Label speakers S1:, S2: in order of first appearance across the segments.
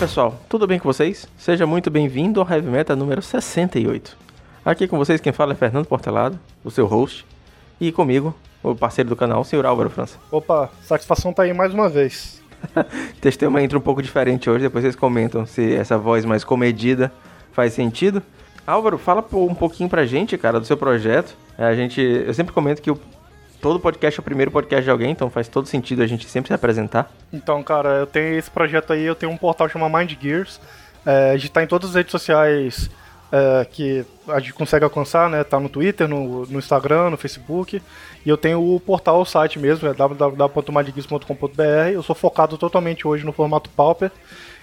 S1: pessoal, tudo bem com vocês? Seja muito bem-vindo ao Heavy Meta número 68. Aqui com vocês quem fala é Fernando Portelado, o seu host, e comigo, o parceiro do canal, o senhor Álvaro França.
S2: Opa, satisfação tá aí mais uma vez.
S1: Testei uma intro um pouco diferente hoje, depois vocês comentam se essa voz mais comedida faz sentido. Álvaro, fala um pouquinho pra gente, cara, do seu projeto. É, a gente, eu sempre comento que o todo podcast é o primeiro podcast de alguém, então faz todo sentido a gente sempre se apresentar.
S2: Então, cara, eu tenho esse projeto aí, eu tenho um portal chamado Mind Gears. É, a gente tá em todas as redes sociais é, que a gente consegue alcançar, né? Tá no Twitter, no, no Instagram, no Facebook. E eu tenho o portal, o site mesmo, é www.mindgears.com.br. Eu sou focado totalmente hoje no formato Pauper.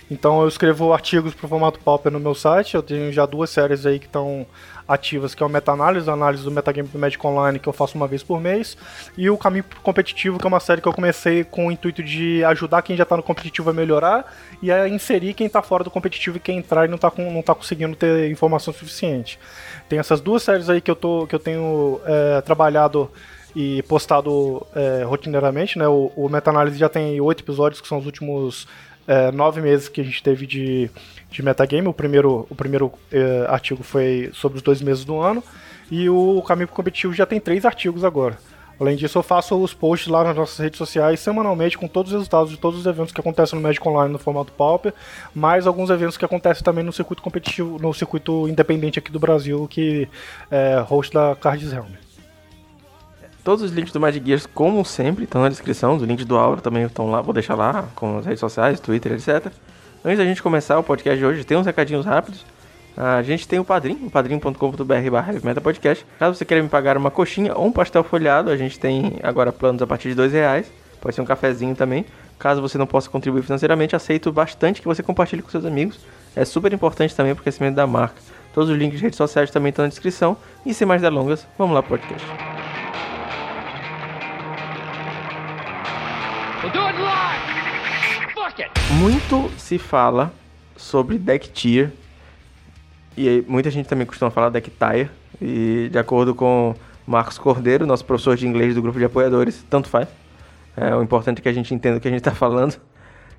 S2: Então eu escrevo artigos para o formato Pauper no meu site. Eu tenho já duas séries aí que estão ativas, que é o meta-análise, a análise do metagame do Magic Online, que eu faço uma vez por mês, e o Caminho Competitivo, que é uma série que eu comecei com o intuito de ajudar quem já está no competitivo a melhorar e a inserir quem está fora do competitivo e quem entrar e não está não tá conseguindo ter informação suficiente. Tem essas duas séries aí que eu, tô, que eu tenho é, trabalhado e postado é, rotineiramente, né? O, o meta-análise já tem oito episódios, que são os últimos é, nove meses que a gente teve de, de metagame. O primeiro, o primeiro é, artigo foi sobre os dois meses do ano. E o Caminho Competitivo já tem três artigos agora. Além disso, eu faço os posts lá nas nossas redes sociais semanalmente com todos os resultados de todos os eventos que acontecem no Magic Online no formato Pauper, mais alguns eventos que acontecem também no circuito competitivo, no circuito independente aqui do Brasil, que é host da Cards Helm.
S1: Todos os links do Magic Gears, como sempre, estão na descrição. Os links do Aura também estão lá, vou deixar lá, com as redes sociais, Twitter, etc. Antes da gente começar o podcast de hoje, tem uns recadinhos rápidos. A gente tem o Padrim, padrim.com.br barra podcast. Caso você queira me pagar uma coxinha ou um pastel folhado, a gente tem agora planos a partir de dois reais. Pode ser um cafezinho também. Caso você não possa contribuir financeiramente, aceito bastante que você compartilhe com seus amigos. É super importante também para o crescimento da marca. Todos os links de redes sociais também estão na descrição. E sem mais delongas, vamos lá pro podcast. Muito se fala sobre deck tier. E muita gente também costuma falar deck tire. E de acordo com Marcos Cordeiro, nosso professor de inglês do grupo de apoiadores, tanto faz. É, o importante é que a gente entenda o que a gente está falando.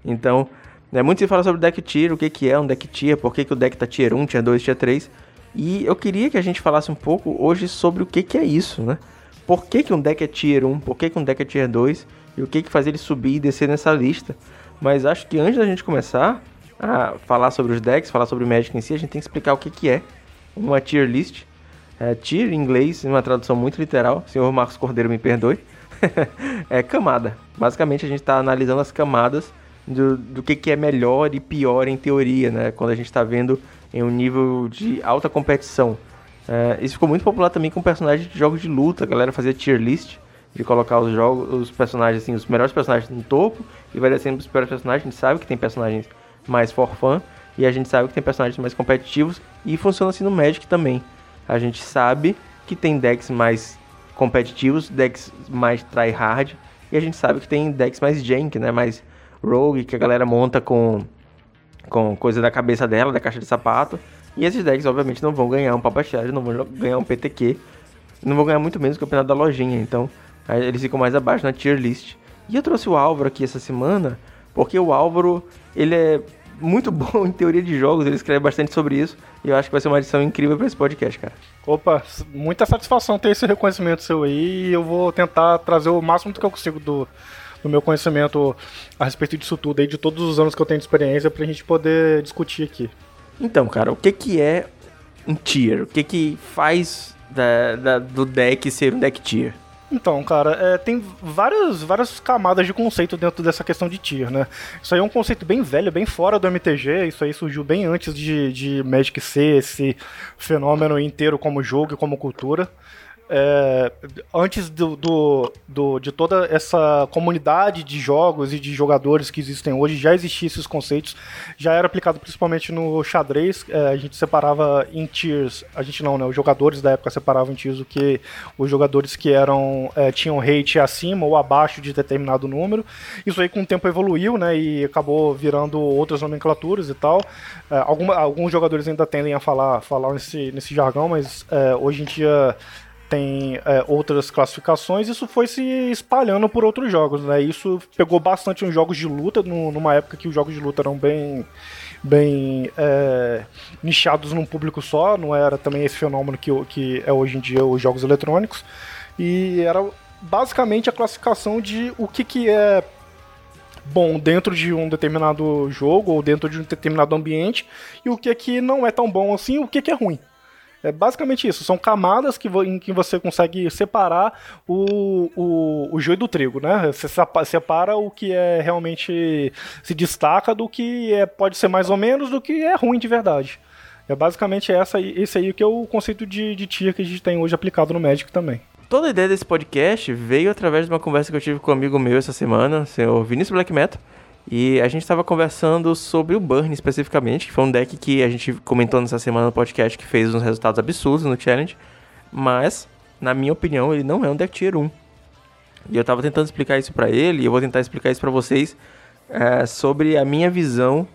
S1: Então, é, muito se fala sobre deck tier, o que, que é um deck tier, por que, que o deck tá tier 1, tier 2, tier 3. E eu queria que a gente falasse um pouco hoje sobre o que, que é isso, né? Por que, que um deck é tier 1, por que, que um deck é tier 2 e o que, que faz ele subir e descer nessa lista. Mas acho que antes da gente começar a falar sobre os decks, falar sobre o Magic em si, a gente tem que explicar o que, que é uma tier list. É, tier em inglês, uma tradução muito literal, senhor Marcos Cordeiro me perdoe, é camada. Basicamente a gente está analisando as camadas do, do que, que é melhor e pior em teoria, né? Quando a gente está vendo em um nível de alta competição. É, isso ficou muito popular também com personagens de jogos de luta, a galera fazia tier list de colocar os jogos, os personagens assim, os melhores personagens no topo e vai descendo os piores personagens. A gente sabe que tem personagens mais for e a gente sabe que tem personagens mais competitivos e funciona assim no Magic também. A gente sabe que tem decks mais competitivos, decks mais tryhard e a gente sabe que tem decks mais jank, né, mais rogue que a galera monta com com coisa da cabeça dela, da caixa de sapato. E esses decks obviamente não vão ganhar um Papa Charge, não vão ganhar um PTQ, não vão ganhar muito menos o campeonato da lojinha. Então, eles ficam mais abaixo na tier list. E eu trouxe o Álvaro aqui essa semana, porque o Álvaro, ele é muito bom em teoria de jogos, ele escreve bastante sobre isso, e eu acho que vai ser uma edição incrível para esse podcast, cara.
S2: Opa, muita satisfação ter esse reconhecimento seu aí, e eu vou tentar trazer o máximo do que eu consigo do, do meu conhecimento a respeito disso tudo aí, de todos os anos que eu tenho de experiência, pra gente poder discutir aqui.
S1: Então, cara, o que que é um tier? O que que faz da, da, do deck ser um deck tier?
S2: Então, cara, é, tem várias, várias camadas de conceito dentro dessa questão de tier, né? Isso aí é um conceito bem velho, bem fora do MTG, isso aí surgiu bem antes de, de Magic ser esse fenômeno inteiro como jogo e como cultura é, antes do, do, do, de toda essa comunidade de jogos e de jogadores que existem hoje, já existiam esses conceitos, já era aplicado principalmente no xadrez, é, a gente separava em tiers, a gente não, né, os jogadores da época separavam em tiers o que os jogadores que eram é, tinham rate acima ou abaixo de determinado número, isso aí com o tempo evoluiu, né, e acabou virando outras nomenclaturas e tal, é, alguma, alguns jogadores ainda tendem a falar, falar nesse, nesse jargão, mas é, hoje em dia tem é, outras classificações, isso foi se espalhando por outros jogos, né? Isso pegou bastante nos jogos de luta, no, numa época que os jogos de luta eram bem bem é, nichados num público só, não era também esse fenômeno que, que é hoje em dia os jogos eletrônicos, e era basicamente a classificação de o que, que é bom dentro de um determinado jogo ou dentro de um determinado ambiente e o que, que não é tão bom assim, o que, que é ruim. É basicamente isso. São camadas que em que você consegue separar o, o, o joio do trigo, né? Você separa o que é realmente se destaca do que é, pode ser mais ou menos do que é ruim de verdade. É basicamente essa, esse aí que é o conceito de, de tier que a gente tem hoje aplicado no Magic também.
S1: Toda a ideia desse podcast veio através de uma conversa que eu tive com um amigo meu essa semana, o senhor Vinícius Black Metal. E a gente estava conversando sobre o Burn especificamente, que foi um deck que a gente comentou nessa semana no podcast que fez uns resultados absurdos no challenge. Mas, na minha opinião, ele não é um deck tier 1. E eu estava tentando explicar isso para ele, e eu vou tentar explicar isso para vocês é, sobre a minha visão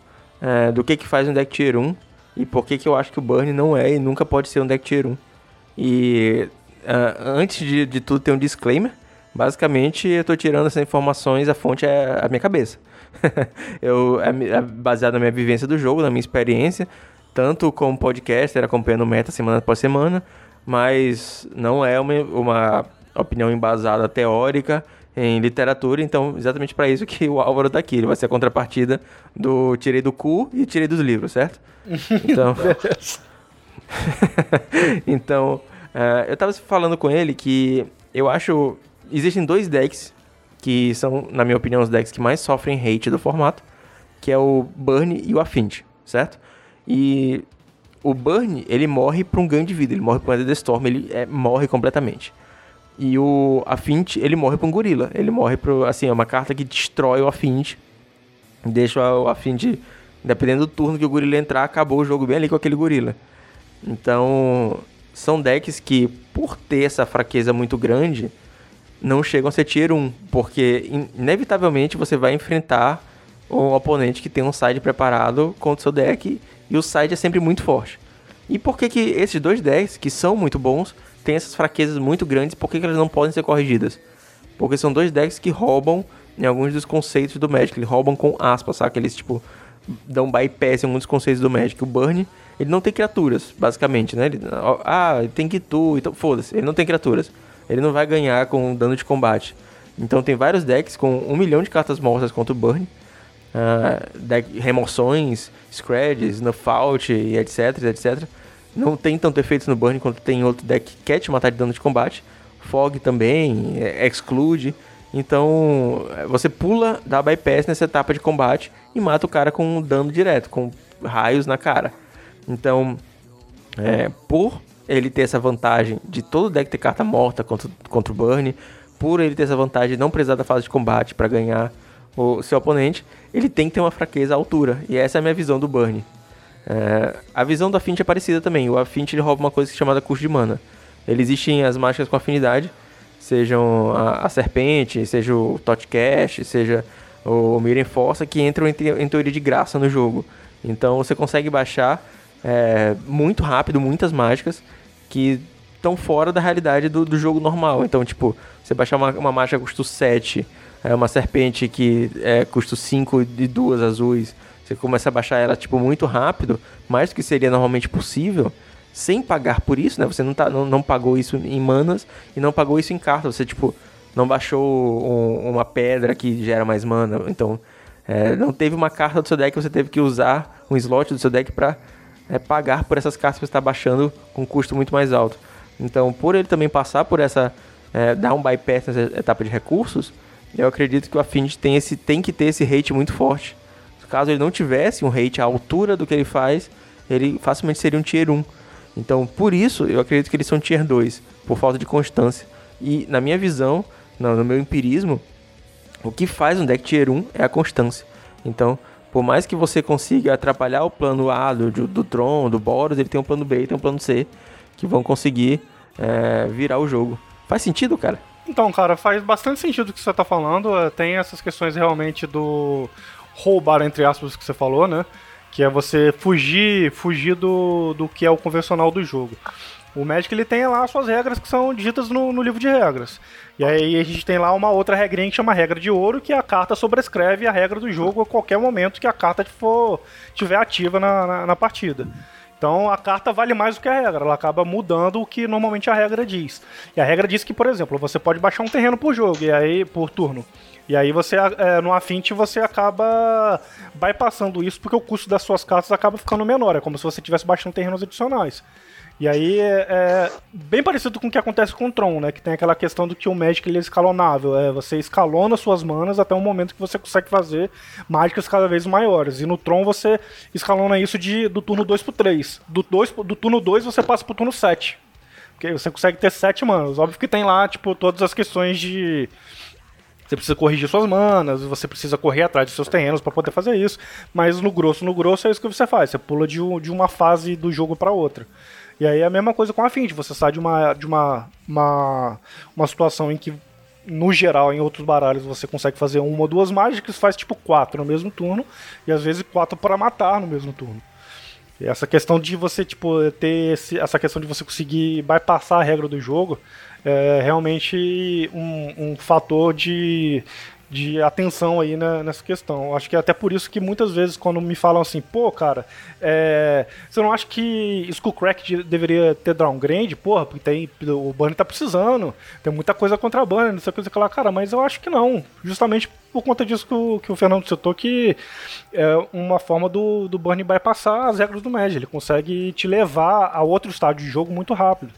S1: é, do que, que faz um deck tier 1 e por que, que eu acho que o Burn não é e nunca pode ser um deck tier 1. E uh, antes de, de tudo, tem um disclaimer. Basicamente, eu estou tirando essas informações, a fonte é a minha cabeça. eu, é, é baseado na minha vivência do jogo, na minha experiência, tanto como podcaster, acompanhando o meta semana após semana, mas não é uma, uma opinião embasada teórica em literatura, então exatamente para isso que o Álvaro tá aqui. Ele vai ser a contrapartida do tirei do cu e tirei dos livros, certo? Então, então uh, eu tava falando com ele que eu acho existem dois decks que são, na minha opinião, os decks que mais sofrem hate do formato, que é o Burn e o Affinity, certo? E o Burn, ele morre por um ganho de vida, ele morre por um Ender Storm, ele é, morre completamente. E o Affinity, ele morre por um gorila, ele morre por, assim, é uma carta que destrói o Affinity, deixa o Affinity, dependendo do turno que o gorila entrar, acabou o jogo bem ali com aquele gorila. Então, são decks que, por ter essa fraqueza muito grande, não chegam a ser tier 1, porque inevitavelmente você vai enfrentar um oponente que tem um side preparado contra o seu deck e o side é sempre muito forte. E por que, que esses dois decks, que são muito bons, têm essas fraquezas muito grandes, por que, que elas não podem ser corrigidas? Porque são dois decks que roubam em alguns dos conceitos do Magic, eles roubam com aspas, sabe? Eles, tipo, dão bypass em alguns dos conceitos do Magic. O Burn, ele não tem criaturas, basicamente, né? Ele, ah, tem Kitu, então foda-se, ele não tem criaturas ele não vai ganhar com dano de combate. Então tem vários decks com um milhão de cartas mortas contra o Burn. Uh, deck, remoções, scratches, nuff-out e etc, etc. Não tem tanto efeitos no Burn quanto tem outro deck que quer te matar de dano de combate. Fog também, é, exclude. Então você pula, dá bypass nessa etapa de combate e mata o cara com dano direto, com raios na cara. Então, é, por ele ter essa vantagem de todo deck ter carta morta contra, contra o Burn, por ele ter essa vantagem de não precisar da fase de combate para ganhar o seu oponente, ele tem que ter uma fraqueza à altura. E essa é a minha visão do Burn. É, a visão do Affinity é parecida também. O Affinity ele rouba uma coisa chamada custo de mana. Ele existem as mágicas com afinidade, sejam a, a Serpente, seja o Totcash, seja o Miren Força, que entram em, em teoria de graça no jogo. Então você consegue baixar é, muito rápido, muitas mágicas que estão fora da realidade do, do, jogo normal. Então, tipo, você baixar uma, uma mágica custo 7, é uma serpente que é custo 5 e duas azuis, você começa a baixar ela tipo muito rápido, mais do que seria normalmente possível, sem pagar por isso, né? Você não, tá, não, não pagou isso em manas e não pagou isso em carta. Você, tipo, não baixou um, uma pedra que gera mais mana. Então, é, não teve uma carta do seu deck que você teve que usar um slot do seu deck para é, pagar por essas cartas que está baixando com um custo muito mais alto. Então, por ele também passar por essa. É, dar um bypass nessa etapa de recursos, eu acredito que o Affinity tem, esse, tem que ter esse hate muito forte. Caso ele não tivesse um hate à altura do que ele faz, ele facilmente seria um tier 1. Então, por isso, eu acredito que eles são tier 2, por falta de constância. E, na minha visão, no meu empirismo, o que faz um deck tier 1 é a constância. Então, por mais que você consiga atrapalhar o plano A do, do Tron, do Boros, ele tem um plano B e tem um plano C que vão conseguir é, virar o jogo. Faz sentido, cara?
S2: Então, cara, faz bastante sentido o que você está falando. É, tem essas questões realmente do roubar, entre aspas, que você falou, né? Que é você fugir, fugir do, do que é o convencional do jogo. O Magic ele tem lá suas regras que são ditas no, no, livro de regras. E aí a gente tem lá uma outra regrinha que chama regra de ouro, que a carta sobrescreve a regra do jogo a qualquer momento que a carta for tiver ativa na, na, na partida. Então a carta vale mais do que a regra, ela acaba mudando o que normalmente a regra diz. E a regra diz que, por exemplo, você pode baixar um terreno por jogo e aí por turno. E aí você, é, no Affinity, você acaba bypassando isso porque o custo das suas cartas acaba ficando menor. É como se você estivesse baixando terrenos adicionais. E aí é, é, bem parecido com o que acontece com o Tron, né? Que tem aquela questão do que o Magic ele é escalonável. É, você escalona suas manas até um momento que você consegue fazer mágicas cada vez maiores. E no Tron você escalona isso de, do turno 2 pro 3. Do, 2, do turno 2 você passa pro turno 7. Porque você consegue ter 7 manas. Óbvio que tem lá, tipo, todas as questões de. Você precisa corrigir suas manas, você precisa correr atrás de seus terrenos para poder fazer isso. Mas no grosso, no grosso é isso que você faz. Você pula de, de uma fase do jogo para outra. E aí é a mesma coisa com a Affinity, você sai de uma, de uma, uma, uma situação em que, no geral, em outros baralhos, você consegue fazer uma ou duas mágicas, faz tipo quatro no mesmo turno, e às vezes quatro para matar no mesmo turno. E essa questão de você, tipo, ter esse, essa questão de você conseguir bypassar a regra do jogo é realmente um, um fator de de atenção aí nessa questão. Acho que é até por isso que muitas vezes quando me falam assim, pô, cara, é, você não acha que Skullcrack deveria ter downgrade? Porra, porque tem, o Bunny tá precisando, tem muita coisa contra a Bunny, não sei o que, lá, cara, mas eu acho que não. Justamente por conta disso que o, que o Fernando citou, que é uma forma do, do Bunny bypassar as regras do Magic. Ele consegue te levar a outro estágio de jogo muito rápido.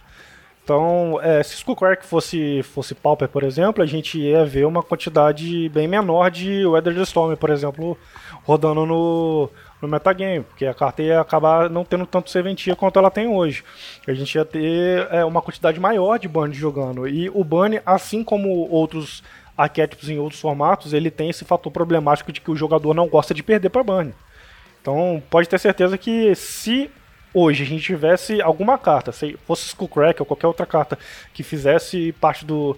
S2: Então, é, se Skullcrack fosse, fosse Pauper, por exemplo, a gente ia ver uma quantidade bem menor de Weather the Storm, por exemplo, rodando no, no metagame, porque a carta ia acabar não tendo tanto serventia quanto ela tem hoje. A gente ia ter é, uma quantidade maior de Bunny jogando. E o Bunny, assim como outros arquétipos em outros formatos, ele tem esse fator problemático de que o jogador não gosta de perder para Bunny. Então, pode ter certeza que se hoje a gente tivesse alguma carta, se fosse Skullcrack ou qualquer outra carta que fizesse parte do,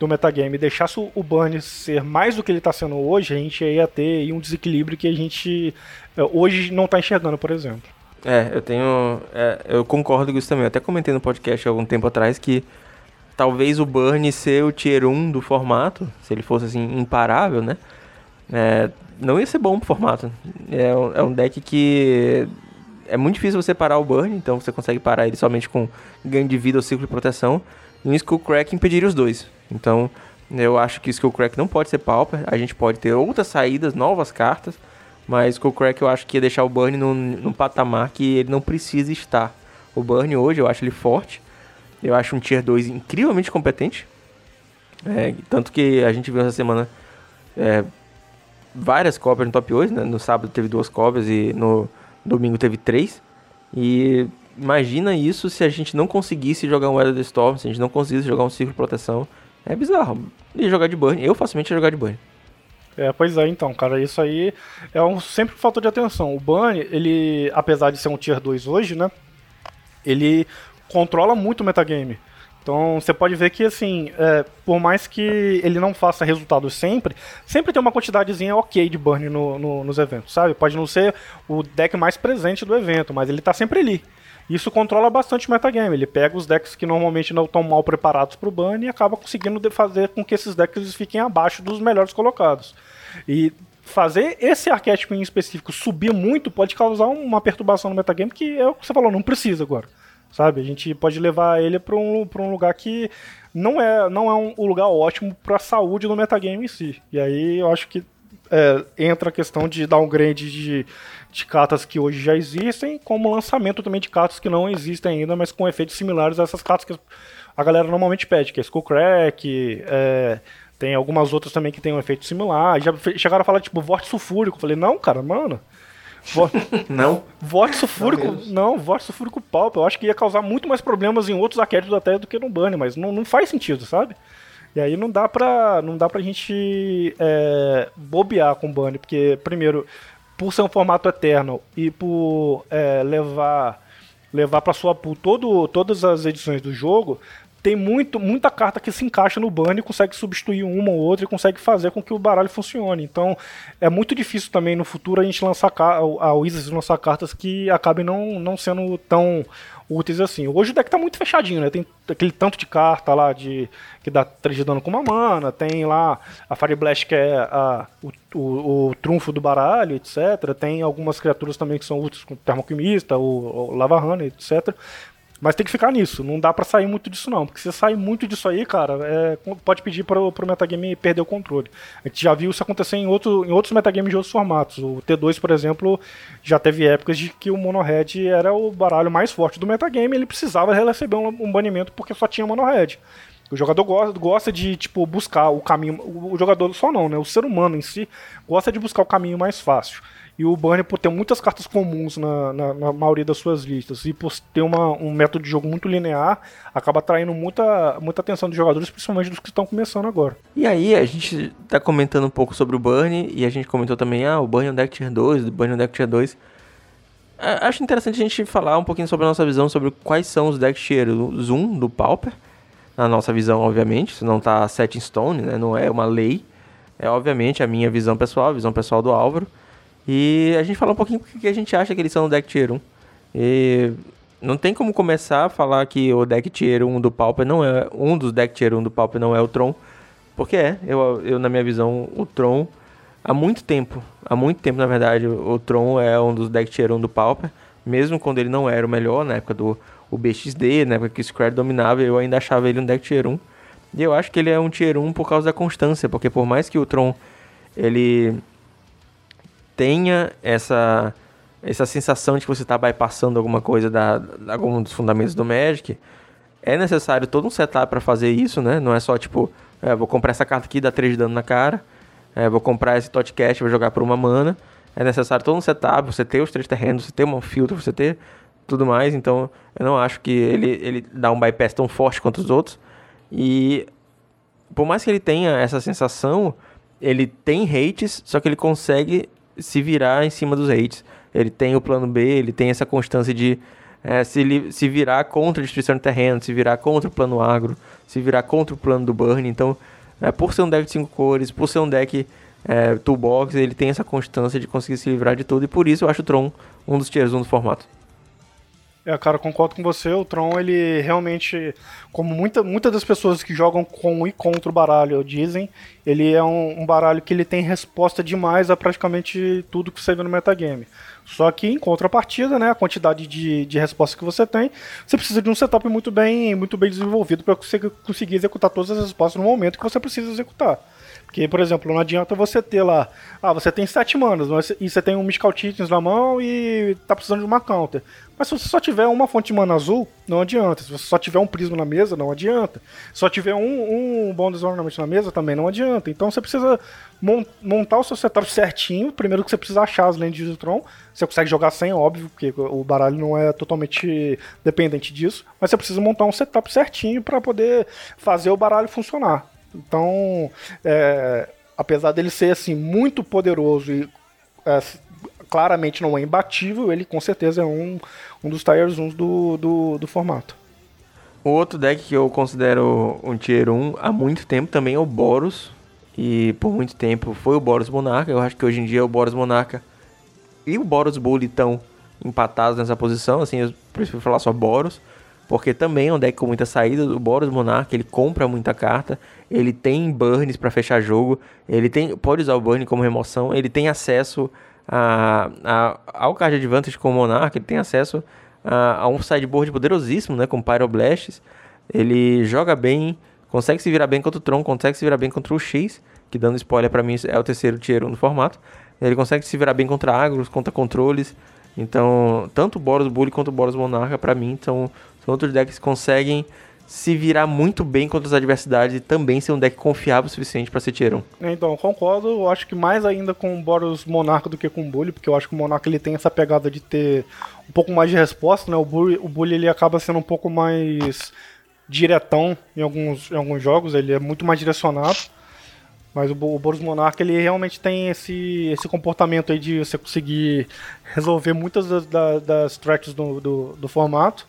S2: do metagame e deixasse o Burn ser mais do que ele está sendo hoje, a gente ia ter um desequilíbrio que a gente é, hoje não está enxergando, por exemplo.
S1: É, eu tenho. É, eu concordo com isso também. Eu até comentei no podcast há algum tempo atrás que talvez o Burn ser o tier 1 do formato, se ele fosse assim, imparável, né? É, não ia ser bom pro formato. É, é um deck que é muito difícil você parar o burn, então você consegue parar ele somente com ganho de vida ou ciclo de proteção. E um Skull Crack impediria os dois. Então, eu acho que Skull Crack não pode ser Pauper. A gente pode ter outras saídas, novas cartas. Mas Skull Crack eu acho que ia deixar o Burn num, num patamar que ele não precisa estar. O Burn hoje eu acho ele forte. Eu acho um Tier 2 incrivelmente competente. É, tanto que a gente viu essa semana é, várias cópias no top 8. Né? No sábado teve duas cópias e no Domingo teve três. E imagina isso se a gente não conseguisse jogar um Weather Storm, se a gente não conseguisse jogar um ciclo de proteção. É bizarro. E jogar de burn. Eu facilmente ia jogar de burn.
S2: É, pois é, então, cara, isso aí é um, sempre um fator de atenção. O Burn, ele, apesar de ser um Tier 2 hoje, né, ele controla muito o metagame. Então você pode ver que assim, é, por mais que ele não faça resultados sempre, sempre tem uma quantidadezinha ok de burn no, no, nos eventos, sabe? Pode não ser o deck mais presente do evento, mas ele tá sempre ali. Isso controla bastante o metagame. Ele pega os decks que normalmente não estão mal preparados para o burn e acaba conseguindo fazer com que esses decks fiquem abaixo dos melhores colocados. E fazer esse arquétipo em específico subir muito pode causar uma perturbação no metagame que é o que você falou, não precisa agora sabe? A gente pode levar ele para um, um lugar que não é, não é um, um lugar ótimo para a saúde do metagame em si. E aí eu acho que é, entra a questão de downgrade de, de cartas que hoje já existem, como lançamento também de cartas que não existem ainda, mas com efeitos similares a essas cartas que a galera normalmente pede, que é Skullcrack, é, tem algumas outras também que tem um efeito similar. Já chegaram a falar, tipo, Vorte Sulfúrico. Eu falei, não, cara, mano,
S1: não?
S2: Vote sulfúrico. Não, não, vote sulfúrico. Eu acho que ia causar muito mais problemas em outros arquétipos até do que no Bunny, mas não, não faz sentido, sabe? E aí não dá pra, não dá pra gente é, bobear com o Bunny, porque, primeiro, por ser um formato eterno e por é, levar levar para sua pool todo, todas as edições do jogo, tem muito, muita carta que se encaixa no burn e consegue substituir uma ou outra e consegue fazer com que o baralho funcione. Então é muito difícil também no futuro a gente lançar a Wizards lançar cartas que acabem não, não sendo tão úteis assim. Hoje o deck tá muito fechadinho, né? Tem aquele tanto de carta lá de que dá 3 de dano com uma mana, tem lá a Fire Blast que é a, o, o, o, trunfo do baralho, etc. Tem algumas criaturas também que são úteis, como Termoquimista, o, o Lava Runner, etc. Mas tem que ficar nisso, não dá para sair muito disso não, porque se sair muito disso aí, cara, é, pode pedir pro, pro metagame perder o controle. A gente já viu isso acontecer em, outro, em outros metagames de outros formatos. O T2, por exemplo, já teve épocas de que o Mono Red era o baralho mais forte do metagame, ele precisava receber um, um banimento porque só tinha Mono Red. O jogador gosta, gosta de, tipo, buscar o caminho. O jogador só não, né? O ser humano em si gosta de buscar o caminho mais fácil. E o Burnie, por ter muitas cartas comuns na, na, na, maioria das suas listas e por ter uma, um método de jogo muito linear, acaba atraindo muita, muita atenção dos jogadores, principalmente dos que estão começando agora.
S1: E aí, a gente tá comentando um pouco sobre o Burnie e a gente comentou também, ah, o Burnie é um deck tier 2, o Burnie é um deck tier 2. Acho interessante a gente falar um pouquinho sobre a nossa visão sobre quais são os decks tier 1 do Pauper. Na nossa visão, obviamente, isso não tá set in stone, né? Não é uma lei. É obviamente a minha visão pessoal, a visão pessoal do Álvaro. E a gente falar um pouquinho porque a gente acha que eles são o deck tier 1. E não tem como começar a falar que o deck tier 1 do Pauper não é. Um dos deck tier 1 do Pauper não é o Tron. Porque é, eu, eu na minha visão, o Tron, há muito tempo, há muito tempo na verdade, o Tron é um dos deck tier 1 do Pauper. Mesmo quando ele não era o melhor, na época do o BXD, na época que o Square dominava, eu ainda achava ele um deck tier 1. E eu acho que ele é um tier 1 por causa da constância, porque por mais que o Tron ele tenha essa essa sensação de que você está bypassando alguma coisa da, da algum dos fundamentos do Magic, é necessário todo um setup para fazer isso, né? Não é só tipo, é, vou comprar essa carta aqui, dá 3 de dano na cara, é, vou comprar esse Totcast, vou jogar por uma mana. É necessário todo um setup, você ter os três terrenos, você ter um filtro, você ter tudo mais. Então, eu não acho que ele, ele dá um bypass tão forte quanto os outros. E por mais que ele tenha essa sensação, ele tem hates, só que ele consegue se virar em cima dos hates. Ele tem o plano B, ele tem essa constância de é, se, se virar contra a destruição de terreno, se virar contra o plano agro, se virar contra o plano do burn. Então, é, por ser um deck de 5 cores, por ser um deck é, toolbox, ele tem essa constância de conseguir se livrar de tudo. E por isso eu acho o Tron um dos tiers 1 do formato.
S2: É, cara, concordo com você. O Tron, ele realmente, como muita, muitas das pessoas que jogam com e contra o baralho dizem, ele é um, um baralho que ele tem resposta demais a praticamente tudo que você vê no metagame. Só que em contrapartida, né, a quantidade de, de resposta que você tem, você precisa de um setup muito bem, muito bem desenvolvido para você conseguir executar todas as respostas no momento que você precisa executar. Porque, por exemplo, não adianta você ter lá, ah, você tem sete manas, e você tem um Mystical Titans na mão e tá precisando de uma counter. Mas se você só tiver uma fonte de mana azul, não adianta. Se você só tiver um prisma na mesa, não adianta. Se só tiver um, um Bondage Ornament na mesa, também não adianta. Então você precisa montar o seu setup certinho. Primeiro que você precisa achar as lentes de Tron. Você consegue jogar sem, óbvio, porque o baralho não é totalmente dependente disso. Mas você precisa montar um setup certinho para poder fazer o baralho funcionar. Então, é, apesar dele ser assim muito poderoso e é, claramente não é imbatível, ele com certeza é um, um dos Tires 1 do, do, do formato.
S1: O outro deck que eu considero um Tier 1 há muito tempo também é o Boros. E por muito tempo foi o Boros Monarca. Eu acho que hoje em dia o Boros Monarca e o Boros Bully estão empatados nessa posição. Assim, eu prefiro falar só Boros porque também é um deck com muita saída. O Boros Monarch, ele compra muita carta, ele tem burns para fechar jogo, ele tem pode usar o burn como remoção, ele tem acesso a, a, ao card advantage com o Monarch, ele tem acesso a, a um sideboard poderosíssimo, né, com Pyroblasts. Ele joga bem, consegue se virar bem contra o Tron, consegue se virar bem contra o X, que dando spoiler para mim é o terceiro tier 1 do formato. Ele consegue se virar bem contra agros, contra controles. Então, tanto o Boros Bully quanto o Boros Monarca, para mim, são outros decks conseguem se virar muito bem contra as adversidades e também ser um deck confiável o suficiente para ser tier 1.
S2: Então, concordo. Eu acho que mais ainda com o Boros Monarca do que com o Bully, porque eu acho que o Monarca ele tem essa pegada de ter um pouco mais de resposta, né? O Bully, o Bully ele acaba sendo um pouco mais diretão em alguns, em alguns jogos, ele é muito mais direcionado. Mas o, o Boros Monarca ele realmente tem esse, esse comportamento aí de você conseguir resolver muitas das, das, das threats do, do, do formato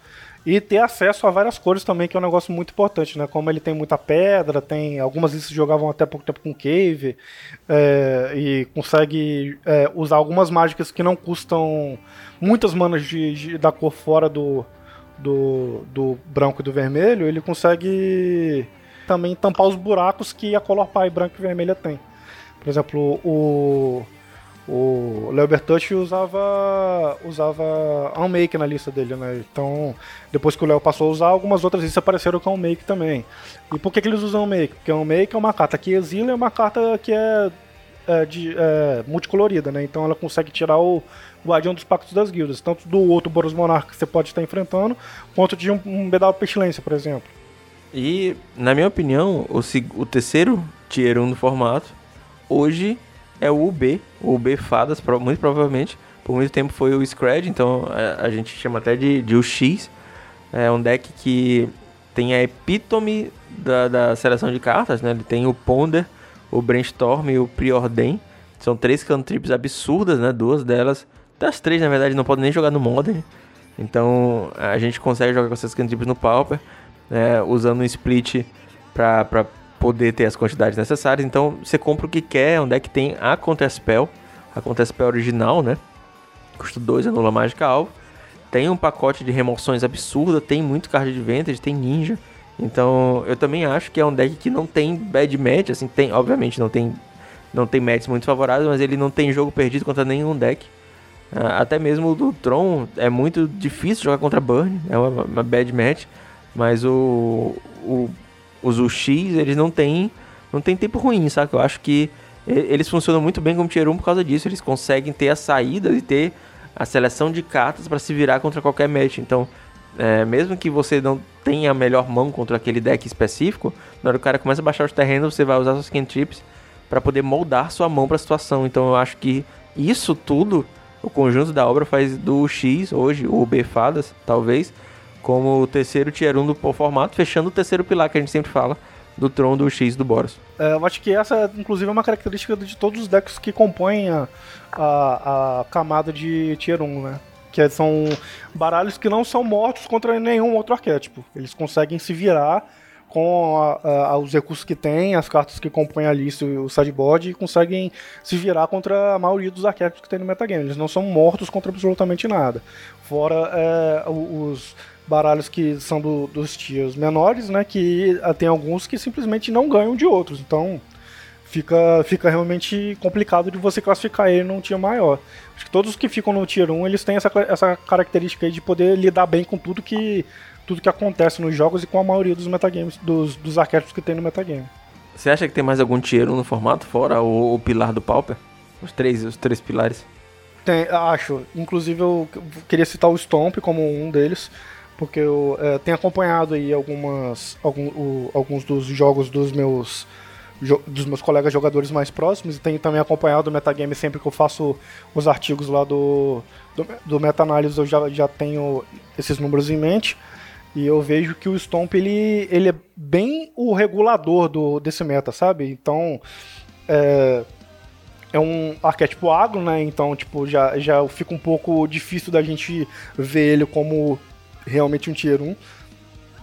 S2: e ter acesso a várias cores também, que é um negócio muito importante, né? Como ele tem muita pedra, tem algumas listas jogavam até pouco tempo com Cave, é, e consegue é, usar algumas mágicas que não custam muitas manas de, de, da cor fora do, do, do branco e do vermelho, ele consegue também tampar os buracos que a Color Pie branca e vermelha tem. Por exemplo, o o Léo Bertucci usava usava Unmake na lista dele, né? Então, depois que o Léo passou a usar, algumas outras listas apareceram com Unmake também. E por que, que eles usam Unmake? Porque Unmake é uma carta que exila e é uma carta que é, é, de, é multicolorida, né? Então ela consegue tirar o Guardião dos Pactos das Guildas, tanto do outro Boros Monarca que você pode estar enfrentando, quanto de um, um Bedal Pestilência, por exemplo.
S1: E, na minha opinião, o, o terceiro Tier 1 do formato, hoje é o UB, o UB Fadas, muito provavelmente. Por muito tempo foi o Scred, então a, é, a gente chama até de, de UX. É um deck que tem a epítome da, da seleção de cartas, né? Ele tem o Ponder, o Brainstorm e o Preordain. São três cantrips absurdas, né? Duas delas, das três na verdade, não podem nem jogar no Modern. Então a gente consegue jogar com essas cantrips no Pauper, né? usando um split para poder ter as quantidades necessárias. Então você compra o que quer, onde é que tem a Counterspell, a Counterspell original, né? Custa 2, anula mágica alvo. Tem um pacote de remoções absurda, tem muito card advantage, tem ninja. Então eu também acho que é um deck que não tem bad match, assim, tem, obviamente não tem não tem matches muito favoráveis, mas ele não tem jogo perdido contra nenhum deck. Uh, até mesmo o do Tron é muito difícil jogar contra Burn, é uma, uma bad match, mas o, o os UX, eles não têm não tem tempo ruim, sabe? Eu acho que eles funcionam muito bem como Tier 1 por causa disso. Eles conseguem ter a saída e ter a seleção de cartas para se virar contra qualquer match. Então, é, mesmo que você não tenha a melhor mão contra aquele deck específico, na hora que o cara começa a baixar os terrenos, você vai usar suas cantrips para poder moldar sua mão para a situação. Então, eu acho que isso tudo, o conjunto da obra faz do X, hoje, o B Fadas, talvez, como o terceiro tier 1 do formato, fechando o terceiro pilar que a gente sempre fala, do Tron, do X do Boros.
S2: É, eu acho que essa, inclusive, é uma característica de todos os decks que compõem a, a, a camada de tier 1, né? Que são baralhos que não são mortos contra nenhum outro arquétipo. Eles conseguem se virar com a, os recursos que tem, as cartas que compõem a lista e o sideboard, e conseguem se virar contra a maioria dos arquétipos que tem no metagame. Eles não são mortos contra absolutamente nada. Fora é, os baralhos que são do, dos tiers menores, né? Que ah, tem alguns que simplesmente não ganham de outros. Então fica, fica realmente complicado de você classificar ele num tier maior. Acho que todos que ficam no tier 1, eles têm essa, essa característica de poder lidar bem com tudo que, tudo que acontece nos jogos e com a maioria dos metagames, dos, dos arquétipos que tem no metagame.
S1: Você acha que tem mais algum tier 1 no formato, fora o, o pilar do Pauper? Os três, os três pilares?
S2: Tem, acho. Inclusive eu queria citar o Stomp como um deles porque eu é, tenho acompanhado aí algumas, algum, o, alguns dos jogos dos meus dos meus colegas jogadores mais próximos e tenho também acompanhado o metagame sempre que eu faço os artigos lá do, do, do meta-análise eu já, já tenho esses números em mente e eu vejo que o Stomp ele, ele é bem o regulador do, desse meta, sabe? Então é, é um arquétipo agro, né? Então, tipo, já, já fica um pouco difícil da gente ver ele como realmente um tier 1,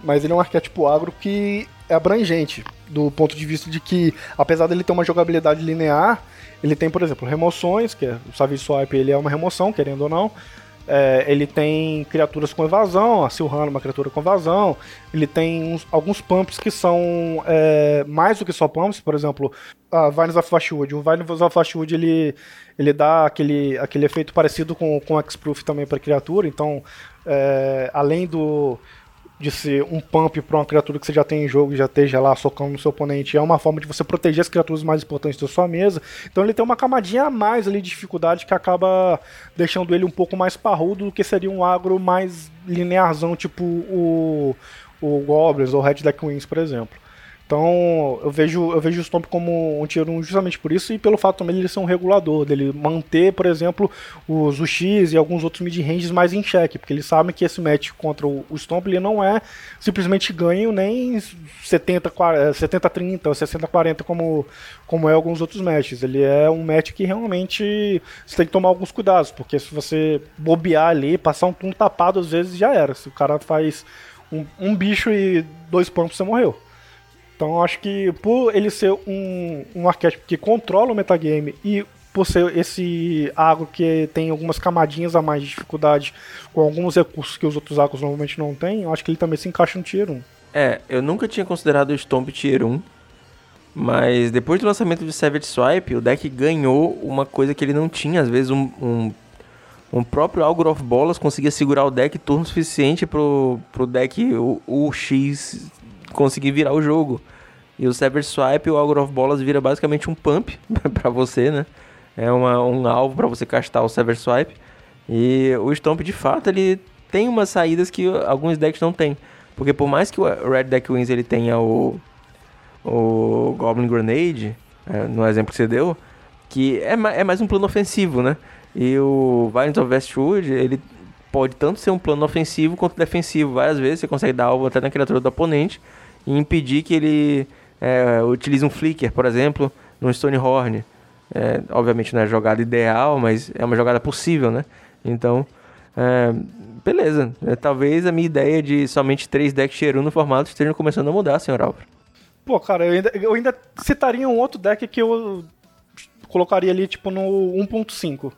S2: mas ele é um arquétipo agro que é abrangente, do ponto de vista de que, apesar dele ter uma jogabilidade linear, ele tem, por exemplo, remoções, que é, o Savage Swipe ele é uma remoção, querendo ou não, é, ele tem criaturas com evasão, a Silhana é uma criatura com evasão. Ele tem uns, alguns pumps que são é, mais do que só pumps, por exemplo, a Vines of Flashwood. O Vines of Flashwood ele, ele dá aquele, aquele efeito parecido com, com X-Proof também para criatura, então é, além do de ser um pump para uma criatura que você já tem em jogo e já esteja lá socando no seu oponente, é uma forma de você proteger as criaturas mais importantes da sua mesa. Então ele tem uma camadinha a mais ali de dificuldade que acaba deixando ele um pouco mais parrudo do que seria um agro mais linearzão, tipo o, o Goblins ou Red Deck Wings, por exemplo. Então, eu vejo, eu vejo o Stomp como um tier 1 justamente por isso e pelo fato também ele ser um regulador, dele manter, por exemplo, os UX e alguns outros mid-ranges mais em xeque, porque eles sabem que esse match contra o, Stomp ele não é simplesmente ganho nem 70-30 ou 60-40 como, como é alguns outros matches. Ele é um match que realmente você tem que tomar alguns cuidados, porque se você bobear ali, passar um turno tapado, às vezes já era. Se o cara faz um, um bicho e dois pontos, você morreu. Então acho que por ele ser um, um arquétipo que controla o metagame e por ser esse agro que tem algumas camadinhas a mais de dificuldade, com alguns recursos que os outros agros normalmente não têm, acho que ele também se encaixa no Tier 1.
S1: É, eu nunca tinha considerado o Stomp Tier 1, mas depois do lançamento de Savage Swipe, o deck ganhou uma coisa que ele não tinha, às vezes um, um, um próprio Algor of Bolas conseguia segurar o deck turno suficiente pro, pro deck o, o X conseguir virar o jogo. E o Sever Swipe, o Algor of Bolas vira basicamente um pump para você, né? É uma, um alvo para você castar o Sever Swipe. E o Stomp, de fato, ele tem umas saídas que alguns decks não tem. Porque por mais que o Red Deck Wins ele tenha o, o Goblin Grenade, é, no exemplo que você deu, que é, é mais um plano ofensivo, né? E o Violence of Westwood, ele pode tanto ser um plano ofensivo quanto defensivo. Várias vezes você consegue dar alvo até na criatura do oponente e impedir que ele é, utilize um flicker, por exemplo, no Stonehorn. É, obviamente não é a jogada ideal, mas é uma jogada possível, né? Então, é, beleza. É, talvez a minha ideia de somente três decks Cheru no formato esteja começando a mudar, senhor Álvaro.
S2: Pô, cara, eu ainda, eu ainda citaria um outro deck que eu colocaria ali, tipo, no 1.5.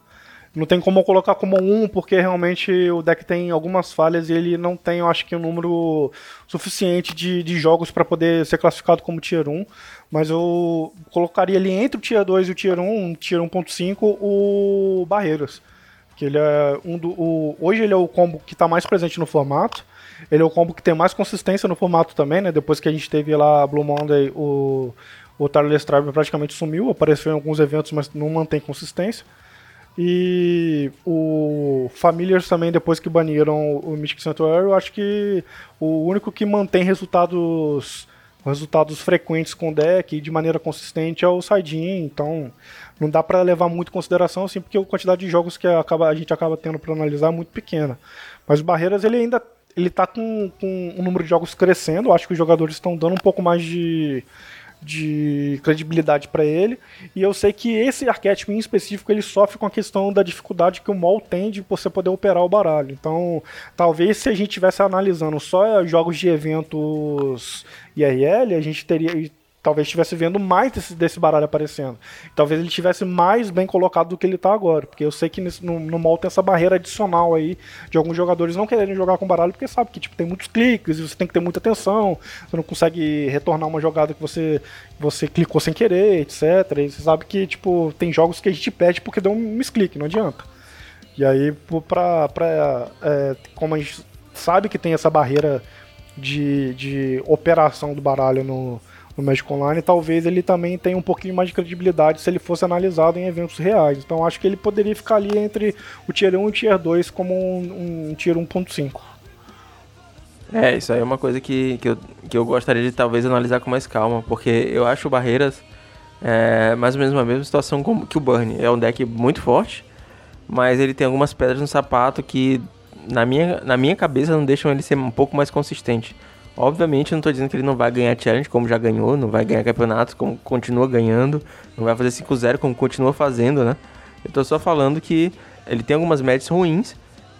S2: Não tem como colocar como um, porque realmente o deck tem algumas falhas e ele não tem, eu acho que, um número suficiente de, de jogos para poder ser classificado como Tier 1. Mas eu colocaria ali entre o Tier 2 e o Tier 1, Tier 1.5, o Barreiras. Que ele é um do. O, hoje ele é o combo que está mais presente no formato. Ele é o combo que tem mais consistência no formato também, né? Depois que a gente teve lá Blue Monday, o, o Tribe praticamente sumiu, apareceu em alguns eventos, mas não mantém consistência. E o Familiars também, depois que baniram o Mystic Sanctuary, eu acho que o único que mantém resultados resultados frequentes com o deck de maneira consistente é o Saidin, então não dá para levar muito em consideração assim, porque a quantidade de jogos que acaba, a gente acaba tendo para analisar é muito pequena. Mas o Barreiras ele ainda ele tá com, com um número de jogos crescendo, eu acho que os jogadores estão dando um pouco mais de de credibilidade para ele. E eu sei que esse arquétipo em específico ele sofre com a questão da dificuldade que o mol tem de você poder operar o baralho. Então, talvez se a gente estivesse analisando só jogos de eventos IRL, a gente teria talvez estivesse vendo mais desse, desse baralho aparecendo. Talvez ele estivesse mais bem colocado do que ele está agora. Porque eu sei que nesse, no, no mall tem essa barreira adicional aí de alguns jogadores não quererem jogar com baralho porque sabe que tipo, tem muitos cliques e você tem que ter muita atenção. Você não consegue retornar uma jogada que você, você clicou sem querer, etc. E você sabe que tipo, tem jogos que a gente pede porque deu um misclick, não adianta. E aí, pra, pra, é, como a gente sabe que tem essa barreira de, de operação do baralho no, no Magic Online, talvez ele também tenha um pouquinho mais de credibilidade se ele fosse analisado em eventos reais. Então acho que ele poderia ficar ali entre o Tier 1 e o Tier 2 como um, um Tier 1.5.
S1: É, isso aí é uma coisa que, que, eu, que eu gostaria de talvez analisar com mais calma, porque eu acho o Barreiras é, mais ou menos a mesma situação que o Burn. É um deck muito forte, mas ele tem algumas pedras no sapato que na minha, na minha cabeça não deixam ele ser um pouco mais consistente. Obviamente, eu não estou dizendo que ele não vai ganhar challenge, como já ganhou, não vai ganhar campeonatos, como continua ganhando, não vai fazer 5-0, como continua fazendo, né? Eu estou só falando que ele tem algumas matches ruins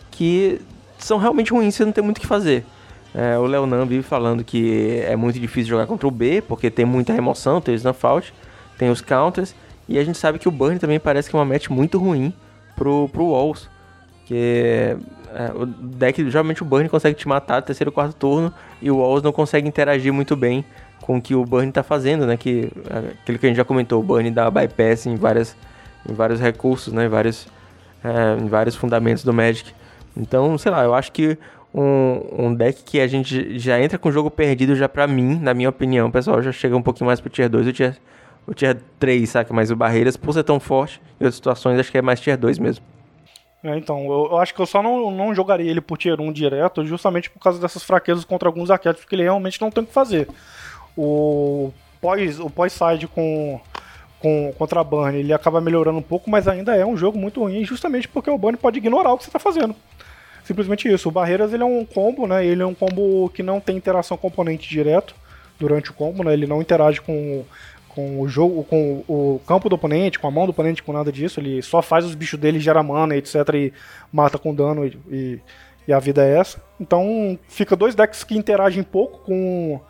S1: que são realmente ruins, você não tem muito o que fazer. É, o Leonan vive falando que é muito difícil jogar contra o B, porque tem muita remoção, tem o snuff out, tem os counters, e a gente sabe que o Burn também parece que é uma match muito ruim pro, pro Walls. Que é, o deck, geralmente o Burn consegue te matar no terceiro quarto turno e o Walls não consegue interagir muito bem com o que o Burn está fazendo, né? Que, é, aquilo que a gente já comentou, o Burn dá bypass em, várias, em vários recursos, né? Em vários, é, em vários fundamentos do Magic. Então, sei lá, eu acho que um, um, deck que a gente já entra com o jogo perdido já pra mim, na minha opinião, pessoal, já chega um pouquinho mais pro Tier 2 o Tier, o tier 3, saca? Mas o Barreiras, por ser tão forte, em outras situações, acho que é mais Tier 2 mesmo.
S2: É, então, eu, eu, acho que eu só não, não jogaria ele por tier 1 direto, justamente por causa dessas fraquezas contra alguns arquétipos que ele realmente não tem o que fazer. O pós o pós side com com contra a Burn, ele acaba melhorando um pouco, mas ainda é um jogo muito ruim, justamente porque o Burn pode ignorar o que você está fazendo. Simplesmente isso. O Barreiras ele é um combo, né? Ele é um combo que não tem interação componente direto durante o combo, né? Ele não interage com com o jogo, com o campo do oponente, com a mão do oponente, com nada disso. Ele só faz os bichos dele, gera mana, etc. e mata com dano e, e, e, a vida é essa. Então fica dois decks que interagem pouco com,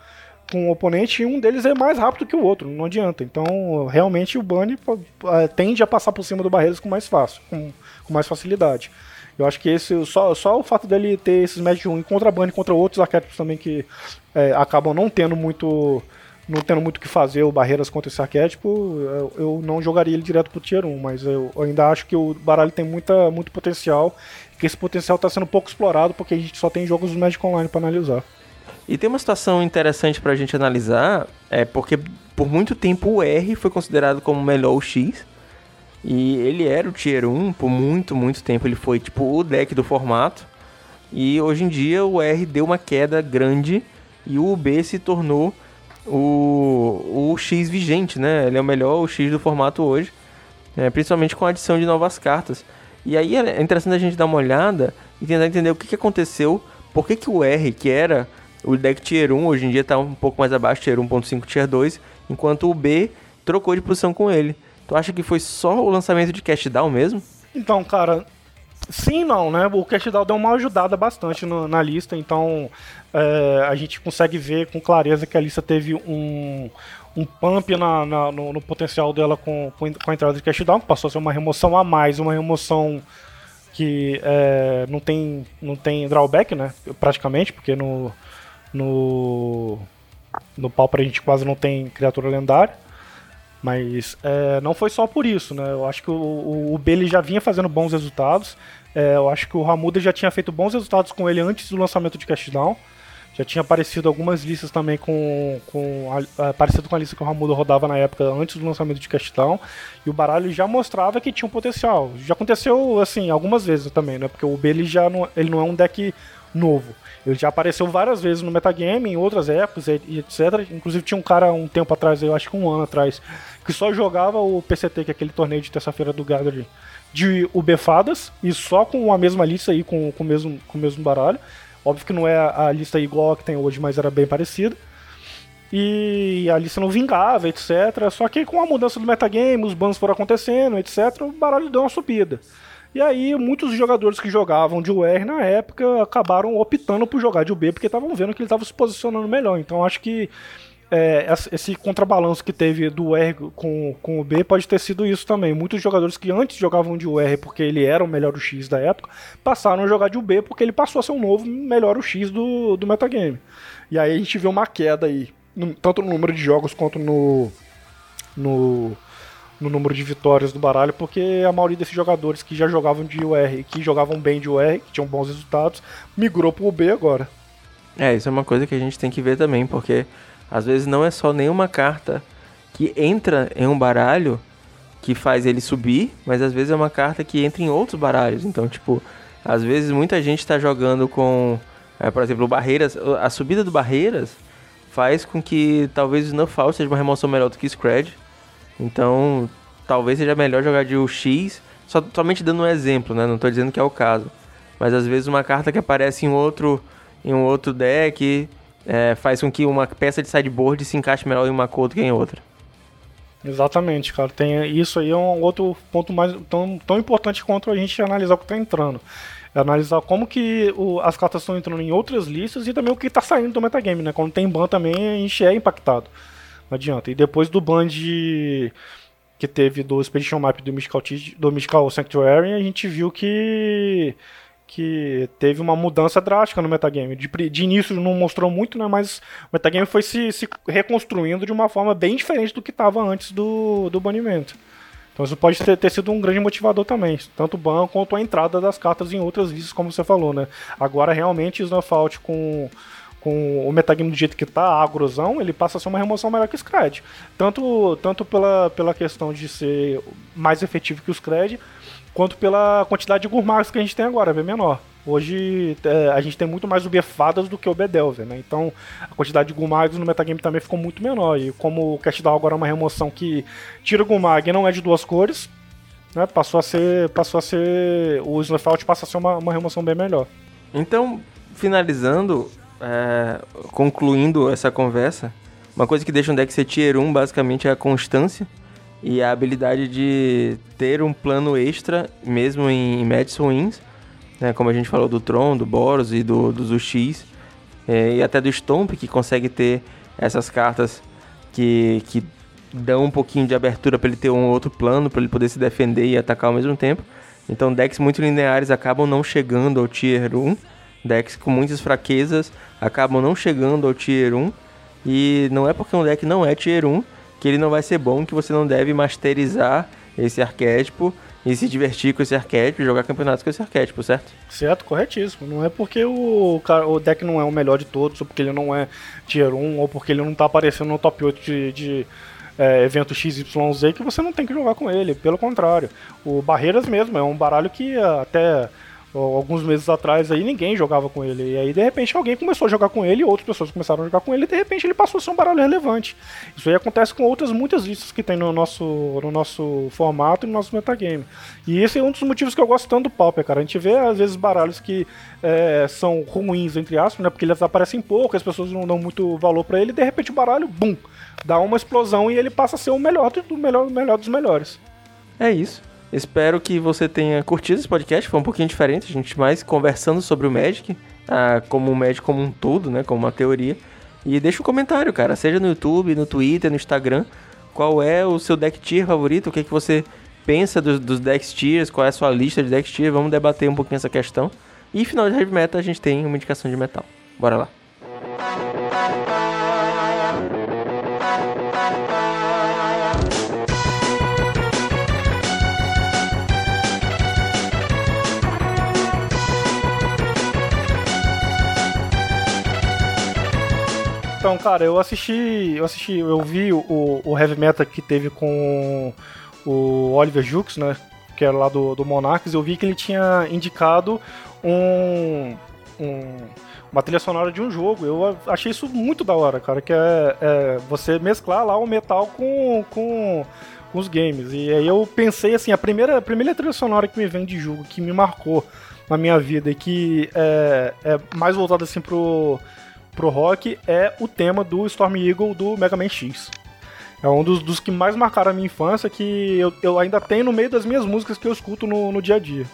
S2: com o oponente e um deles é mais rápido que o outro, não adianta. Então, realmente o Bunny é, tende a passar por cima do Barreiras com mais fácil, com, com mais facilidade. Eu acho que esse só, só o fato dele ter esses matches 1 contra Bunny contra outros arquétipos também que é, acabam não tendo muito não tendo muito o que fazer o Barreiras contra esse arquétipo, eu, não jogaria ele direto pro Tier 1, mas eu, ainda acho que o baralho tem muita, muito potencial, que esse potencial está sendo pouco explorado porque a gente só tem jogos do Magic Online para analisar.
S1: E tem uma situação interessante para a gente analisar, é porque por muito tempo o R foi considerado como melhor o X, e ele era o Tier 1 por muito, muito tempo, ele foi tipo o deck do formato, e hoje em dia o R deu uma queda grande e o B se tornou o, o X vigente, né? Ele é o melhor X do formato hoje, né? principalmente com a adição de novas cartas. E aí é interessante a gente dar uma olhada e tentar entender o que, que aconteceu, por que, que o R, que era o deck Tier 1, hoje em dia está um pouco mais abaixo, Tier 1.5, Tier 2, enquanto o B trocou de posição com ele. Tu acha que foi só o lançamento de Cash Down mesmo?
S2: Então, cara, sim não, né? O Down deu uma ajudada bastante no, na lista, então é, a gente consegue ver com clareza que a lista teve um, um pump na, na no, no, potencial dela com, com, a entrada de down, que passou a ser uma remoção a mais, uma remoção que é, não, tem, não tem drawback, né? Praticamente, porque no, no, no Pauper a gente quase não tem criatura lendária. Mas é, não foi só por isso, né? Eu acho que o, o, o já vinha fazendo bons resultados. É, eu acho que o Ramuda já tinha feito bons resultados com ele antes do lançamento de Cash Down. Já tinha aparecido algumas listas também com. com a, parecido com a lista que o Ramudo rodava na época, antes do lançamento de Castão. E o baralho já mostrava que tinha um potencial. Já aconteceu, assim, algumas vezes também, né? Porque o B ele já não, ele não é um deck novo. Ele já apareceu várias vezes no metagame, em outras épocas e etc. Inclusive tinha um cara um tempo atrás, eu acho que um ano atrás, que só jogava o PCT, que é aquele torneio de terça-feira do Gathering, de UB-fadas, e só com a mesma lista aí, com, com, o, mesmo, com o mesmo baralho. Óbvio que não é a lista igual a que tem hoje, mas era bem parecida. E a lista não vingava, etc. Só que com a mudança do metagame, os bans foram acontecendo, etc., o baralho deu uma subida. E aí, muitos jogadores que jogavam de UR na época acabaram optando por jogar de UB porque estavam vendo que ele estava se posicionando melhor. Então, acho que é, esse contrabalanço que teve do R com, com o B pode ter sido isso também. Muitos jogadores que antes jogavam de UR porque ele era o melhor o X da época, passaram a jogar de UB porque ele passou a ser um novo melhor o X do, do metagame. E aí a gente vê uma queda aí, no, tanto no número de jogos quanto no, no, no número de vitórias do baralho, porque a maioria desses jogadores que já jogavam de UR, que jogavam bem de UR, que tinham bons resultados, migrou pro UB agora.
S1: É, isso é uma coisa que a gente tem que ver também, porque às vezes não é só nenhuma carta que entra em um baralho que faz ele subir, mas às vezes é uma carta que entra em outros baralhos. Então, tipo, às vezes muita gente está jogando com, é, por exemplo, Barreiras. A subida do Barreiras faz com que talvez o Out seja uma remoção melhor do que Scred. Então, talvez seja melhor jogar de UX, só, somente dando um exemplo, né? Não estou dizendo que é o caso. Mas às vezes uma carta que aparece em outro, em um outro deck é, faz com que uma peça de sideboard se encaixe melhor em uma cor do que em outra.
S2: Exatamente, cara. Tem, isso aí é um outro ponto mais tão, tão importante quanto a gente analisar o que está entrando. É analisar como que o, as cartas estão entrando em outras listas e também o que está saindo do metagame, né? Quando tem ban também, a gente é impactado. Não adianta. E depois do ban de, que teve do Expedition Map do Mystical, do Mystical Sanctuary, a gente viu que que teve uma mudança drástica no metagame. De, de início não mostrou muito, né, mas o metagame foi se, se reconstruindo de uma forma bem diferente do que estava antes do, do banimento. Então isso pode ter, ter, sido um grande motivador também, tanto o ban quanto a entrada das cartas em outras listas, como você falou, né. Agora realmente Snuff Out com com o metagame do jeito que tá, a agrosão, ele passa a ser uma remoção melhor que o Scred. Tanto, tanto pela, pela questão de ser mais efetivo que o Scred, quanto pela quantidade de Gurmags que a gente tem agora, é bem menor. Hoje é, a gente tem muito mais o Befadas do que o Bedelver, né? Então a quantidade de Gurmags no metagame também ficou muito menor. E como o Cast Down agora é uma remoção que tira o Gurmag e não é de duas cores, né? Passou a ser. Passou a ser. O Snowfall passa a ser uma, uma remoção bem melhor.
S1: Então, finalizando, é, concluindo essa conversa, uma coisa que deixa um deck ser tier 1 basicamente é a constância e a habilidade de ter um plano extra, mesmo em, matches ruins, né, como a gente falou do Tron, do Boros e do, do Zux, é, e até do Stomp, que consegue ter essas cartas que, que dão um pouquinho de abertura para ele ter um outro plano, para ele poder se defender e atacar ao mesmo tempo. Então decks muito lineares acabam não chegando ao Tier 1. Decks com muitas fraquezas acabam não chegando ao Tier 1. E não é porque um deck não é Tier 1 que ele não vai ser bom, que você não deve masterizar esse arquétipo e se divertir com esse arquétipo jogar campeonatos com esse arquétipo, certo?
S2: Certo, corretíssimo. Não é porque o, o deck não é o melhor de todos, ou porque ele não é Tier 1, ou porque ele não tá aparecendo no top 8 de, de é, evento XYZ que você não tem que jogar com ele. Pelo contrário, o Barreiras mesmo é um baralho que até alguns meses atrás aí ninguém jogava com ele. E aí de repente alguém começou a jogar com ele, outras pessoas começaram a jogar com ele e de repente ele passou a ser um baralho relevante. Isso aí acontece com outras muitas listas que tem no nosso, no nosso formato e no nosso metagame. E esse é um dos motivos que eu gosto tanto do Pauper, cara. A gente vê às vezes baralhos que é, são ruins, entre aspas, né? Porque eles aparecem pouco, as pessoas não dão muito valor para ele e de repente o baralho, bum, dá uma explosão e ele passa a ser o melhor do melhor, melhor dos melhores.
S1: É isso. Espero que você tenha curtido esse podcast, foi um pouquinho diferente, a gente mais conversando sobre o Magic, ah, como o Magic como um todo, né, como uma teoria. E deixa um comentário, cara, seja no YouTube, no Twitter, no Instagram, qual é o seu deck tier favorito, o que, é que você pensa dos, dos decks tiers, qual é a sua lista de decks tier, vamos debater um pouquinho essa questão. E final de Heavy Metal a gente tem uma indicação de metal. Bora lá.
S2: Então, cara, eu assisti. Eu assisti, eu vi o, o Heavy Metal que teve com o Oliver Jukes, né? Que era lá do, do Monarchs, eu vi que ele tinha indicado um, um, uma trilha sonora de um jogo. Eu achei isso muito da hora, cara. Que é, é você mesclar lá o metal com, com, com, os games. E aí eu pensei assim, a primeira, a primeira trilha sonora que me vem de jogo, que me marcou na minha vida e que é, é mais voltada assim pro pro rock é o tema do Storm Eagle do Mega Man X. É um dos, dos que mais marcaram a minha infância, que eu, eu ainda tenho no meio das minhas músicas que eu escuto no, no dia a dia.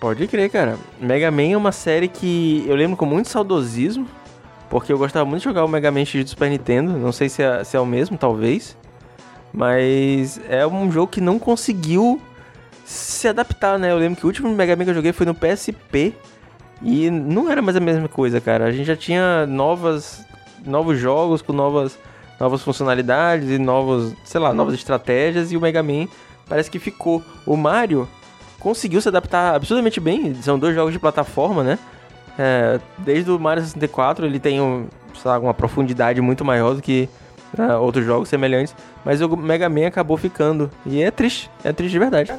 S1: Pode crer, cara. Mega Man é uma série que eu lembro com muito saudosismo, porque eu gostava muito de jogar o Mega Man X do Super Nintendo. Não sei se é, se é o mesmo, talvez. Mas é um jogo que não conseguiu se adaptar, né? Eu lembro que o último Mega Man que eu joguei foi no PSP. E não era mais a mesma coisa, cara. A gente já tinha novas, novos jogos com novas, novas funcionalidades e novos, sei lá, novas estratégias. E o Mega Man parece que ficou. O Mario conseguiu se adaptar absurdamente bem. São dois jogos de plataforma, né? É, desde o Mario 64 ele tem um, uma profundidade muito maior do que uh, outros jogos semelhantes. Mas o Mega Man acabou ficando. E é triste. É triste de verdade.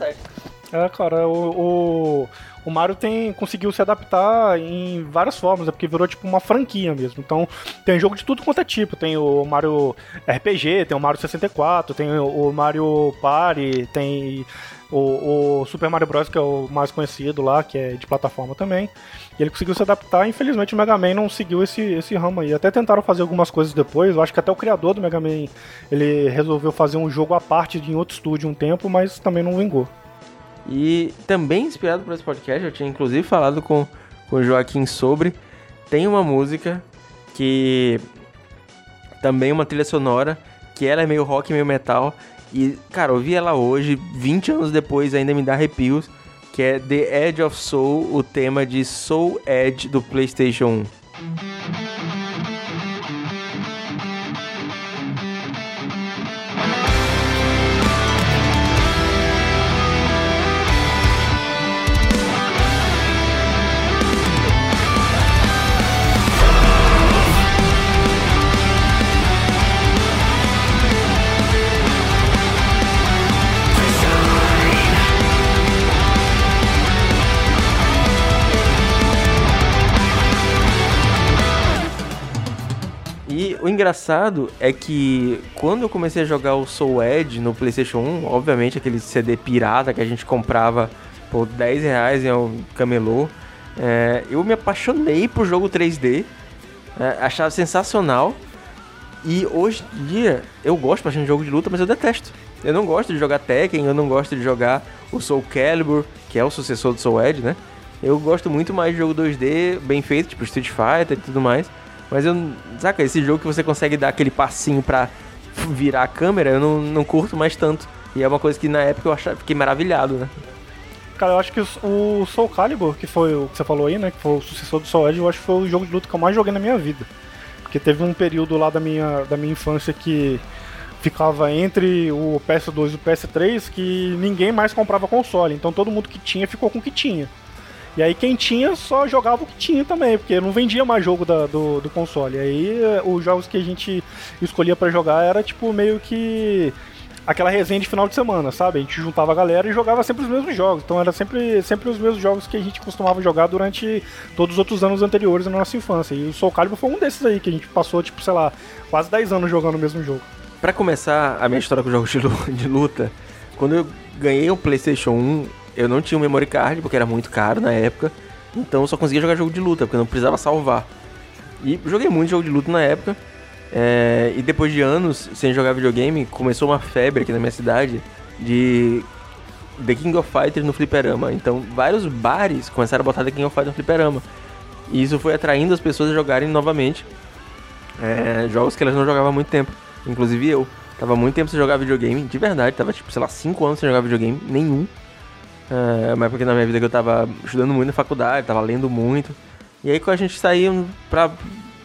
S2: É, cara, o... o o Mario tem, conseguiu se adaptar em várias formas, é porque virou tipo uma franquia mesmo. Então, tem jogo de tudo quanto é tipo. Tem o Mario RPG, tem o Mario 64, tem o Mario Party, tem o, o, Super Mario Bros., que é o mais conhecido lá, que é de plataforma também. E ele conseguiu se adaptar, infelizmente o Mega Man não seguiu esse, esse ramo aí. Até tentaram fazer algumas coisas depois, eu acho que até o criador do Mega Man, ele resolveu fazer um jogo à parte em outro estúdio um tempo, mas também não vingou.
S1: E também inspirado por esse podcast, eu tinha inclusive falado com, com o Joaquim sobre. Tem uma música que também uma trilha sonora, que ela é meio rock, meio metal. E, cara, ouvi ela hoje, 20 anos depois, ainda me dá arrepios. Que é The Edge of Soul, o tema de Soul Edge do PlayStation 1. Engraçado é que quando eu comecei a jogar o Soul Edge no PlayStation 1, obviamente aquele CD pirata que a gente comprava por 10 reais em um camelô, é, eu me apaixonei por jogo 3D, é, achava sensacional. E hoje em dia eu gosto bastante de jogo de luta, mas eu detesto. Eu não gosto de jogar Tekken, eu não gosto de jogar o Soul Calibur, que é o sucessor do Soul Edge, né? Eu gosto muito mais de jogo 2D bem feito, tipo Street Fighter e tudo mais. Mas eu, saca, esse jogo que você consegue dar aquele passinho pra virar a câmera, eu não, não curto mais tanto. E é uma coisa que na época eu achava, fiquei maravilhado, né?
S2: Cara, eu acho que o Soul Calibur, que foi o que você falou aí, né? Que foi o sucessor do Soul Edge, eu acho que foi o jogo de luta que eu mais joguei na minha vida. Porque teve um período lá da minha, da minha infância que ficava entre o PS2 e o PS3 que ninguém mais comprava console. Então todo mundo que tinha ficou com o que tinha. E aí quem tinha só jogava o que tinha também, porque não vendia mais jogo da, do, do console. E aí eh, os jogos que a gente escolhia para jogar era tipo meio que aquela resenha de final de semana, sabe? A gente juntava a galera e jogava sempre os mesmos jogos. Então era sempre, sempre os mesmos jogos que a gente costumava jogar durante todos os outros anos anteriores na nossa infância. E o Soul Calibur foi um desses aí, que a gente passou, tipo, sei lá, quase 10 anos jogando o mesmo jogo.
S1: Para começar a minha história com jogos de luta, quando eu ganhei o PlayStation 1, eu não tinha um memory card, porque era muito caro na época. Então eu só conseguia jogar jogo de luta, porque eu não precisava salvar. E joguei muito jogo de luta na época. É, e depois de anos sem jogar videogame, começou uma febre aqui na minha cidade de The King of Fighters no fliperama. Então vários bares começaram a botar The King of Fighters no fliperama. E isso foi atraindo as pessoas a jogarem novamente é, jogos que elas não jogavam há muito tempo. Inclusive eu. Tava muito tempo sem jogar videogame, de verdade. Tava tipo, sei lá, 5 anos sem jogar videogame, nenhum. É, uma época na minha vida que eu tava estudando muito na faculdade, tava lendo muito. E aí quando a gente saía pra.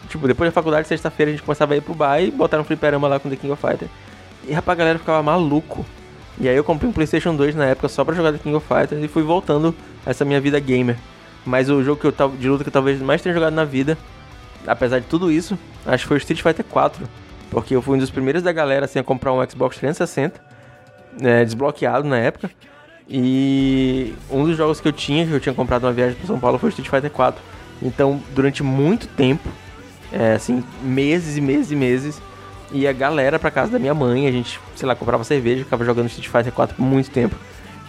S1: Tipo, depois da faculdade, sexta-feira, a gente começava a ir pro bar e botar um fliperama lá com The King of Fighters. E rapaz, a galera ficava maluco. E aí eu comprei um Playstation 2 na época só pra jogar The King of Fighters e fui voltando essa minha vida gamer. Mas o jogo que eu, de luta que eu talvez mais tenha jogado na vida, apesar de tudo isso, acho que foi o Street Fighter 4. Porque eu fui um dos primeiros da galera assim, a comprar um Xbox 360, né, desbloqueado na época. E um dos jogos que eu tinha, que eu tinha comprado uma viagem para São Paulo, foi Street Fighter 4. Então, durante muito tempo, é, assim, meses e meses e meses, ia galera pra casa da minha mãe, a gente, sei lá, comprava cerveja, ficava jogando Street Fighter 4 por muito tempo.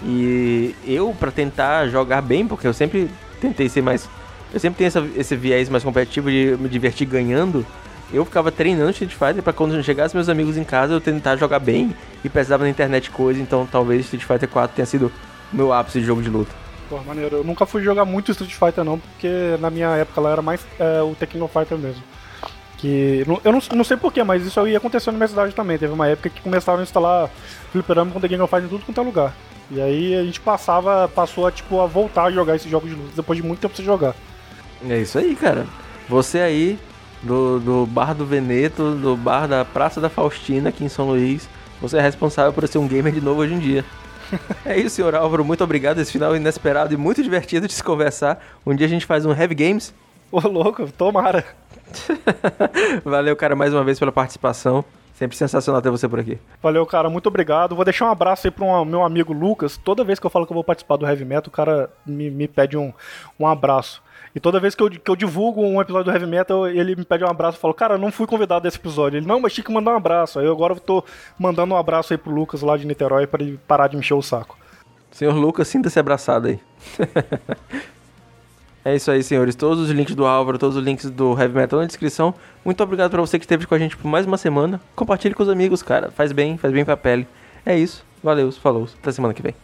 S1: E eu, para tentar jogar bem, porque eu sempre tentei ser mais. Eu sempre tenho essa, esse viés mais competitivo de me divertir ganhando. Eu ficava treinando Street Fighter para quando chegasse meus amigos em casa eu tentar jogar bem e precisava na internet coisa, então talvez Street Fighter 4 tenha sido o meu ápice de jogo de luta.
S2: Pô, maneiro. Eu nunca fui jogar muito Street Fighter não, porque na minha época lá era mais é, o Tekken Fighter mesmo. Que eu não, não sei porquê, mas isso aí aconteceu na minha cidade também. Teve uma época que começaram a instalar fliperama com The Game of Fighter em tudo quanto é lugar. E aí a gente passava, passou a, tipo, a voltar a jogar esses jogos de luta depois de muito tempo sem jogar.
S1: É isso aí, cara. Você aí do, do Bar do Veneto, do bar da Praça da Faustina aqui em São Luís. Você é responsável por ser um gamer de novo hoje em dia. é isso, senhor Álvaro. Muito obrigado. Esse final inesperado e muito divertido de se conversar. Um dia a gente faz um Heavy Games.
S2: Ô, louco, tomara.
S1: Valeu, cara, mais uma vez pela participação. Sempre sensacional ter você por aqui.
S2: Valeu, cara, muito obrigado. Vou deixar um abraço aí pro um, meu amigo Lucas. Toda vez que eu falo que eu vou participar do Heavy Metal, o cara me, me pede um, um abraço. E toda vez que eu, que eu divulgo um episódio do Heavy Metal, ele me pede um abraço e fala, cara, não fui convidado desse episódio. Ele, não, mas tinha que mandar um abraço. Aí eu agora tô mandando um abraço aí pro Lucas lá de Niterói para ele parar de me encher o saco.
S1: Senhor Lucas, sinta-se abraçado aí. é isso aí, senhores. Todos os links do Álvaro, todos os links do Heavy Metal na descrição. Muito obrigado para você que esteve com a gente por mais uma semana. Compartilhe com os amigos, cara. Faz bem, faz bem pra pele. É isso. Valeu, falou. Até semana que vem.